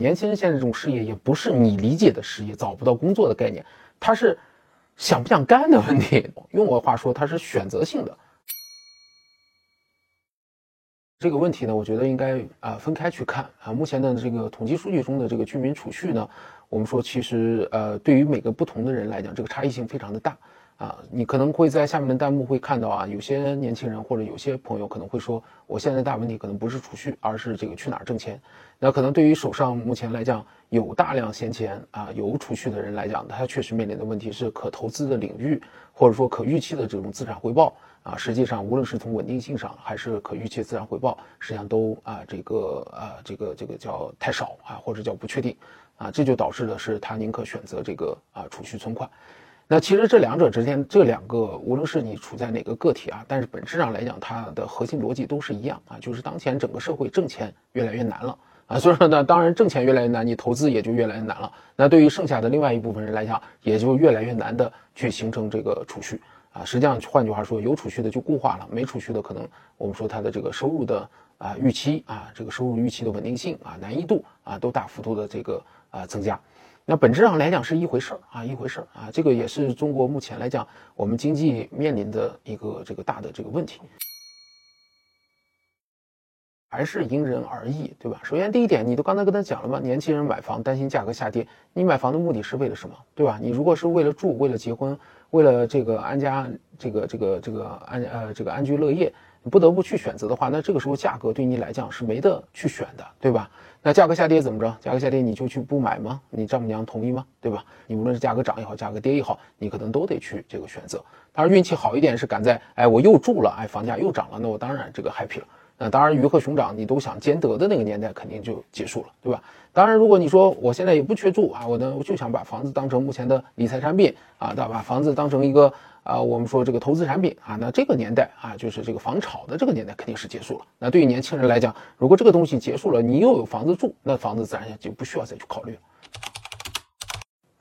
年轻人现在这种失业也不是你理解的失业，找不到工作的概念，他是想不想干的问题。用我的话说，他是选择性的。这个问题呢，我觉得应该啊分开去看啊。目前的这个统计数据中的这个居民储蓄呢，我们说其实呃对于每个不同的人来讲，这个差异性非常的大。啊，你可能会在下面的弹幕会看到啊，有些年轻人或者有些朋友可能会说，我现在大问题可能不是储蓄，而是这个去哪儿挣钱。那可能对于手上目前来讲有大量闲钱啊，有储蓄的人来讲，他确实面临的问题是可投资的领域，或者说可预期的这种资产回报啊，实际上无论是从稳定性上还是可预期资产回报，实际上都啊这个啊这个这个叫太少啊，或者叫不确定啊，这就导致的是他宁可选择这个啊储蓄存款。那其实这两者之间，这两个无论是你处在哪个个体啊，但是本质上来讲，它的核心逻辑都是一样啊，就是当前整个社会挣钱越来越难了啊，所以说呢，当然挣钱越来越难，你投资也就越来越难了。那对于剩下的另外一部分人来讲，也就越来越难的去形成这个储蓄啊。实际上，换句话说，有储蓄的就固化了，没储蓄的可能我们说他的这个收入的啊预期啊，这个收入预期的稳定性啊难易度啊都大幅度的这个啊增加。那本质上来讲是一回事儿啊，一回事儿啊，这个也是中国目前来讲我们经济面临的一个这个大的这个问题，还是因人而异，对吧？首先第一点，你都刚才跟他讲了嘛，年轻人买房担心价格下跌，你买房的目的是为了什么，对吧？你如果是为了住，为了结婚，为了这个安家，这个这个这个安呃这个安居乐业。你不得不去选择的话，那这个时候价格对你来讲是没得去选的，对吧？那价格下跌怎么着？价格下跌你就去不买吗？你丈母娘同意吗？对吧？你无论是价格涨也好，价格跌也好，你可能都得去这个选择。当然运气好一点是赶在，哎，我又住了，哎，房价又涨了，那我当然这个 happy 了。那当然鱼和熊掌你都想兼得的那个年代肯定就结束了，对吧？当然如果你说我现在也不缺住啊，我呢我就想把房子当成目前的理财产品啊，把房子当成一个。啊，我们说这个投资产品啊，那这个年代啊，就是这个房炒的这个年代肯定是结束了。那对于年轻人来讲，如果这个东西结束了，你又有房子住，那房子自然也就不需要再去考虑了。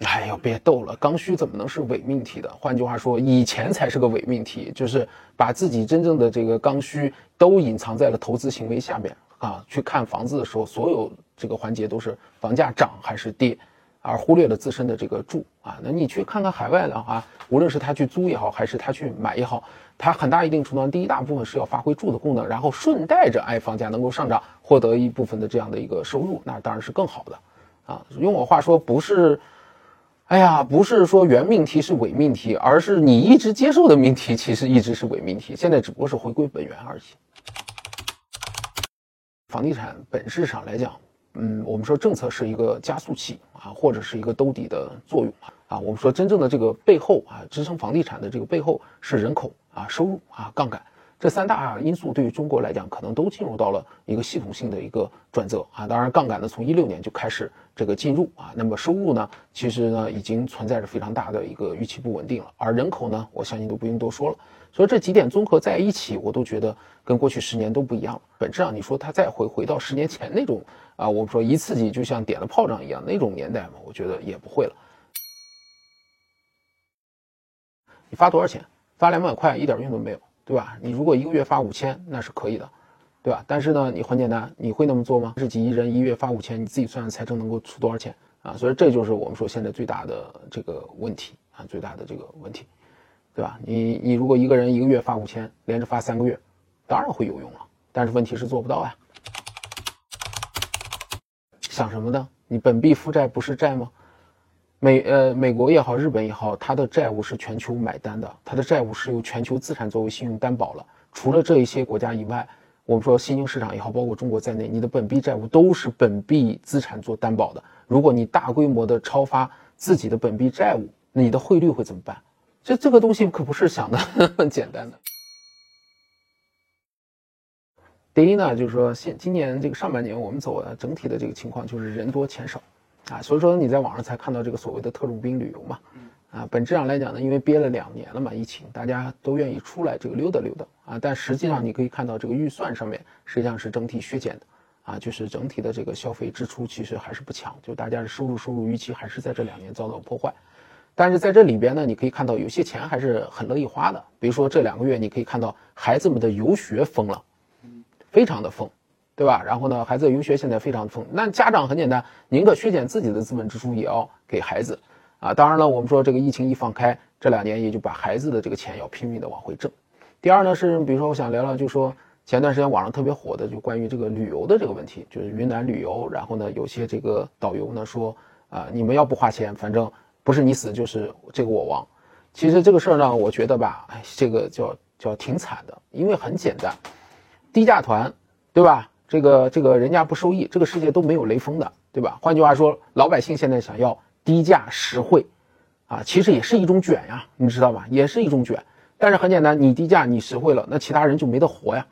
哎呦，别逗了，刚需怎么能是伪命题的？换句话说，以前才是个伪命题，就是把自己真正的这个刚需都隐藏在了投资行为下面啊。去看房子的时候，所有这个环节都是房价涨还是跌。而忽略了自身的这个住啊，那你去看看海外的话，无论是他去租也好，还是他去买也好，他很大一定程度上，第一大部分是要发挥住的功能，然后顺带着哎房价能够上涨，获得一部分的这样的一个收入，那当然是更好的啊。用我话说，不是，哎呀，不是说原命题是伪命题，而是你一直接受的命题其实一直是伪命题，现在只不过是回归本源而已。房地产本质上来讲。嗯，我们说政策是一个加速器啊，或者是一个兜底的作用啊。我们说真正的这个背后啊，支撑房地产的这个背后是人口啊、收入啊、杠杆这三大因素，对于中国来讲，可能都进入到了一个系统性的一个转折啊。当然，杠杆呢从一六年就开始这个进入啊，那么收入呢，其实呢已经存在着非常大的一个预期不稳定了，而人口呢，我相信都不用多说了。所以这几点综合在一起，我都觉得跟过去十年都不一样。本质上，你说它再回回到十年前那种啊，我们说一刺激就像点了炮仗一样那种年代嘛，我觉得也不会了。你发多少钱？发两百块一点用都没有，对吧？你如果一个月发五千，那是可以的，对吧？但是呢，你很简单，你会那么做吗？是几亿人一月发五千，你自己算算财政能够出多少钱啊？所以这就是我们说现在最大的这个问题啊，最大的这个问题。对吧？你你如果一个人一个月发五千，连着发三个月，当然会有用了。但是问题是做不到呀。想什么呢？你本币负债不是债吗？美呃美国也好，日本也好，它的债务是全球买单的，它的债务是由全球资产作为信用担保了。除了这一些国家以外，我们说新兴市场也好，包括中国在内，你的本币债务都是本币资产做担保的。如果你大规模的超发自己的本币债务，那你的汇率会怎么办？这这个东西可不是想的 很简单的。第一呢，就是说现今年这个上半年我们走的整体的这个情况就是人多钱少，啊，所以说你在网上才看到这个所谓的特种兵旅游嘛，啊，本质上来讲呢，因为憋了两年了嘛，疫情大家都愿意出来这个溜达溜达啊，但实际上你可以看到这个预算上面实际上是整体削减的，啊，就是整体的这个消费支出其实还是不强，就大家的收入收入预期还是在这两年遭到破坏。但是在这里边呢，你可以看到有些钱还是很乐意花的。比如说这两个月，你可以看到孩子们的游学疯了，非常的疯，对吧？然后呢，孩子游学现在非常丰，那家长很简单，宁可削减自己的资本支出，也要给孩子啊。当然了，我们说这个疫情一放开，这两年也就把孩子的这个钱要拼命的往回挣。第二呢是，比如说我想聊聊，就说前段时间网上特别火的，就关于这个旅游的这个问题，就是云南旅游，然后呢，有些这个导游呢说啊，你们要不花钱，反正不是你死就是这个我亡。其实这个事儿呢，我觉得吧，哎，这个叫叫挺惨的，因为很简单，低价团，对吧？这个这个人家不收益，这个世界都没有雷锋的，对吧？换句话说，老百姓现在想要低价实惠，啊，其实也是一种卷呀，你知道吧？也是一种卷。但是很简单，你低价你实惠了，那其他人就没得活呀。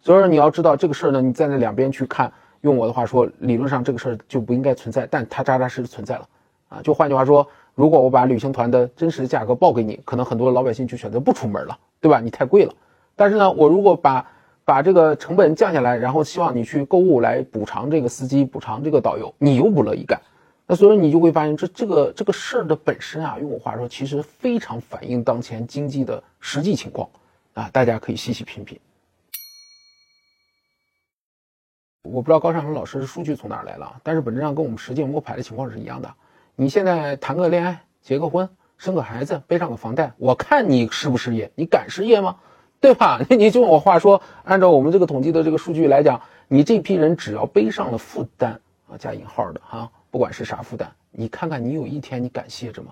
所以说你要知道这个事儿呢，你在那两边去看，用我的话说，理论上这个事儿就不应该存在，但它扎扎实实存在了，啊，就换句话说，如果我把旅行团的真实价格报给你，可能很多老百姓就选择不出门了，对吧？你太贵了。但是呢，我如果把把这个成本降下来，然后希望你去购物来补偿这个司机，补偿这个导游，你又不乐意干，那所以你就会发现这这个这个事儿的本身啊，用我话说，其实非常反映当前经济的实际情况啊，大家可以细细品品。我不知道高尚恒老师的数据从哪儿来了，但是本质上跟我们实际摸排的情况是一样的。你现在谈个恋爱，结个婚，生个孩子，背上个房贷，我看你失不失业？你敢失业吗？对吧？你 你就我话说，按照我们这个统计的这个数据来讲，你这批人只要背上了负担啊，加引号的哈，不管是啥负担，你看看你有一天你敢歇着吗？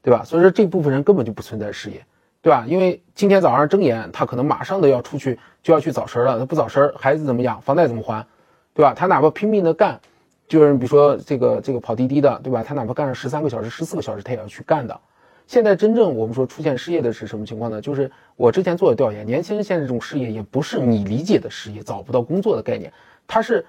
对吧？所以说这部分人根本就不存在失业，对吧？因为今天早上睁眼，他可能马上都要出去，就要去早神了。他不早神，孩子怎么养？房贷怎么还？对吧？他哪怕拼命的干，就是比如说这个这个跑滴滴的，对吧？他哪怕干了十三个小时、十四个小时，他也要去干的。现在真正我们说出现失业的是什么情况呢？就是我之前做的调研，年轻人现在这种失业也不是你理解的失业，找不到工作的概念，他是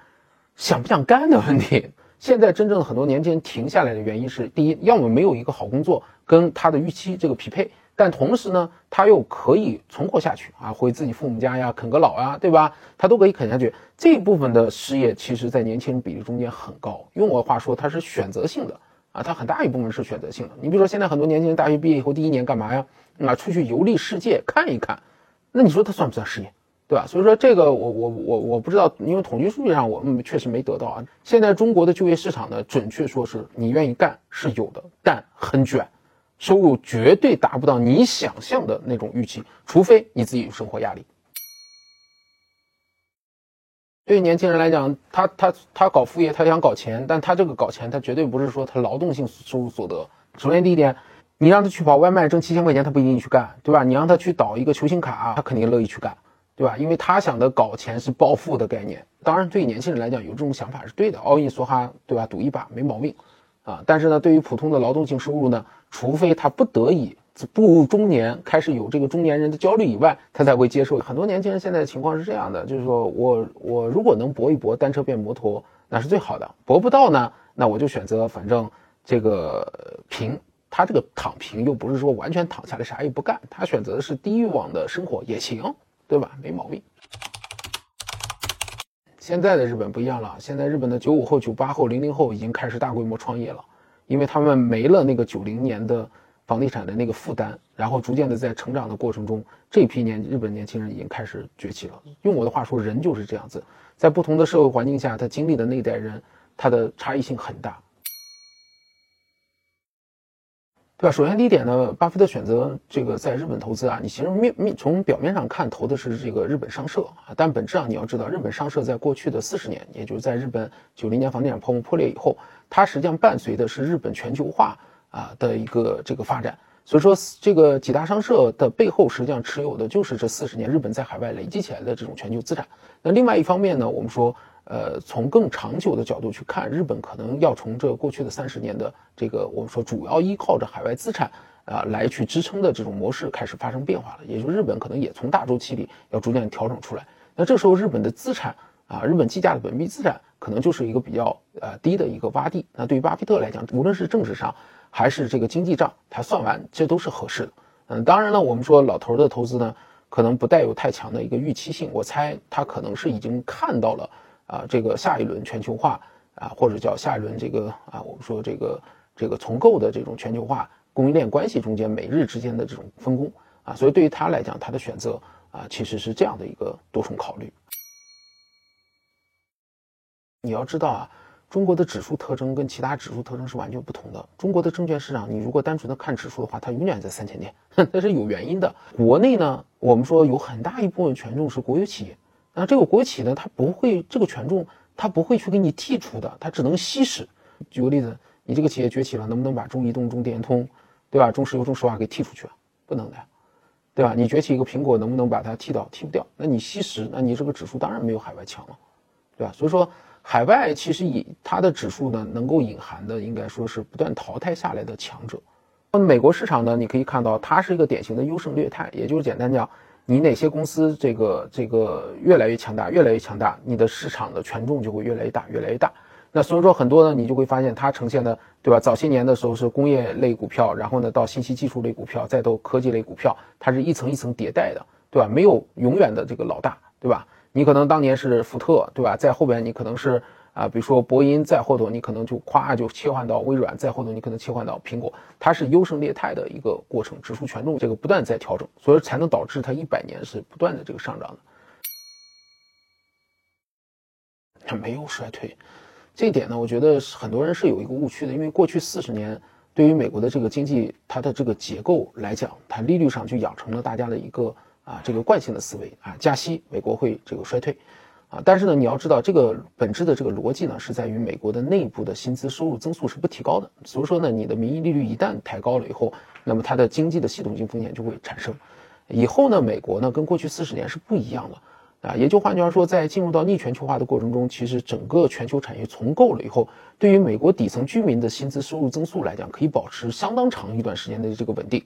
想不想干的问题。现在真正的很多年轻人停下来的原因是：第一，要么没有一个好工作跟他的预期这个匹配，但同时呢，他又可以存活下去啊，回自己父母家呀，啃个老呀，对吧？他都可以啃下去。这部分的失业其实在年轻人比例中间很高，用我的话说，它是选择性的。啊，它很大一部分是选择性的。你比如说，现在很多年轻人大学毕业以后第一年干嘛呀？啊，出去游历世界看一看。那你说他算不算失业？对吧？所以说这个我我我我不知道，因为统计数据上我们确实没得到啊。现在中国的就业市场呢，准确说是你愿意干是有的，但很卷，收入绝对达不到你想象的那种预期，除非你自己有生活压力。对于年轻人来讲，他他他搞副业，他想搞钱，但他这个搞钱，他绝对不是说他劳动性收入所得。首先第一点，你让他去跑外卖挣七千块钱，他不一定去干，对吧？你让他去倒一个球星卡，他肯定乐意去干，对吧？因为他想的搞钱是暴富的概念。当然，对于年轻人来讲，有这种想法是对的，奥运梭哈，对吧？赌一把没毛病，啊。但是呢，对于普通的劳动性收入呢，除非他不得已。步入中年，开始有这个中年人的焦虑以外，他才会接受。很多年轻人现在的情况是这样的，就是说我我如果能搏一搏，单车变摩托，那是最好的。搏不到呢，那我就选择反正这个平。他这个躺平又不是说完全躺下来啥也不干，他选择的是低欲望的生活也行，对吧？没毛病。现在的日本不一样了，现在日本的九五后、九八后、零零后已经开始大规模创业了，因为他们没了那个九零年的。房地产的那个负担，然后逐渐的在成长的过程中，这批年日本年轻人已经开始崛起了。用我的话说，人就是这样子，在不同的社会环境下，他经历的那一代人，他的差异性很大，对吧？首先第一点呢，巴菲特选择这个在日本投资啊，你其实面面从表面上看投的是这个日本商社啊，但本质上你要知道，日本商社在过去的四十年，也就是在日本九零年房地产泡沫破裂以后，它实际上伴随的是日本全球化。啊的一个这个发展，所以说这个几大商社的背后实际上持有的就是这四十年日本在海外累积起来的这种全球资产。那另外一方面呢，我们说，呃，从更长久的角度去看，日本可能要从这过去的三十年的这个我们说主要依靠着海外资产啊来去支撑的这种模式开始发生变化了，也就是日本可能也从大周期里要逐渐调整出来。那这时候日本的资产啊，日本计价的本币资产可能就是一个比较呃低的一个洼地。那对于巴菲特来讲，无论是政治上，还是这个经济账，他算完，这都是合适的。嗯，当然了，我们说老头的投资呢，可能不带有太强的一个预期性。我猜他可能是已经看到了啊，这个下一轮全球化啊，或者叫下一轮这个啊，我们说这个这个重构的这种全球化供应链关系中间美日之间的这种分工啊，所以对于他来讲，他的选择啊，其实是这样的一个多重考虑。你要知道啊，中国的指数特征跟其他指数特征是完全不同的。中国的证券市场，你如果单纯的看指数的话，它永远在三千点，那是有原因的。国内呢，我们说有很大一部分权重是国有企业，那这个国企呢，它不会这个权重，它不会去给你剔除的，它只能稀释。举个例子，你这个企业崛起了，能不能把中移动、中电通，对吧？中石油、中石化给剔出去？不能的，对吧？你崛起一个苹果，能不能把它剔掉？剔不掉。那你稀释，那你这个指数当然没有海外强了，对吧？所以说。海外其实以它的指数呢，能够隐含的应该说是不断淘汰下来的强者。那么美国市场呢，你可以看到它是一个典型的优胜劣汰，也就是简单讲，你哪些公司这个这个越来越强大，越来越强大，你的市场的权重就会越来越大，越来越大。那所以说很多呢，你就会发现它呈现的，对吧？早些年的时候是工业类股票，然后呢到信息技术类股票，再到科技类股票，它是一层一层迭代的，对吧？没有永远的这个老大，对吧？你可能当年是福特，对吧？在后边你可能是啊，比如说波音，再后头你可能就咵就切换到微软，再后头你可能切换到苹果，它是优胜劣汰的一个过程，指数权重这个不断在调整，所以才能导致它一百年是不断的这个上涨的。它没有衰退，这一点呢，我觉得很多人是有一个误区的，因为过去四十年对于美国的这个经济它的这个结构来讲，它利率上就养成了大家的一个。啊，这个惯性的思维啊，加息，美国会这个衰退，啊，但是呢，你要知道这个本质的这个逻辑呢，是在于美国的内部的薪资收入增速是不提高的，所以说呢，你的名义利率一旦抬高了以后，那么它的经济的系统性风险就会产生。以后呢，美国呢跟过去四十年是不一样的，啊，也就换句话说，在进入到逆全球化的过程中，其实整个全球产业重构了以后，对于美国底层居民的薪资收入增速来讲，可以保持相当长一段时间的这个稳定。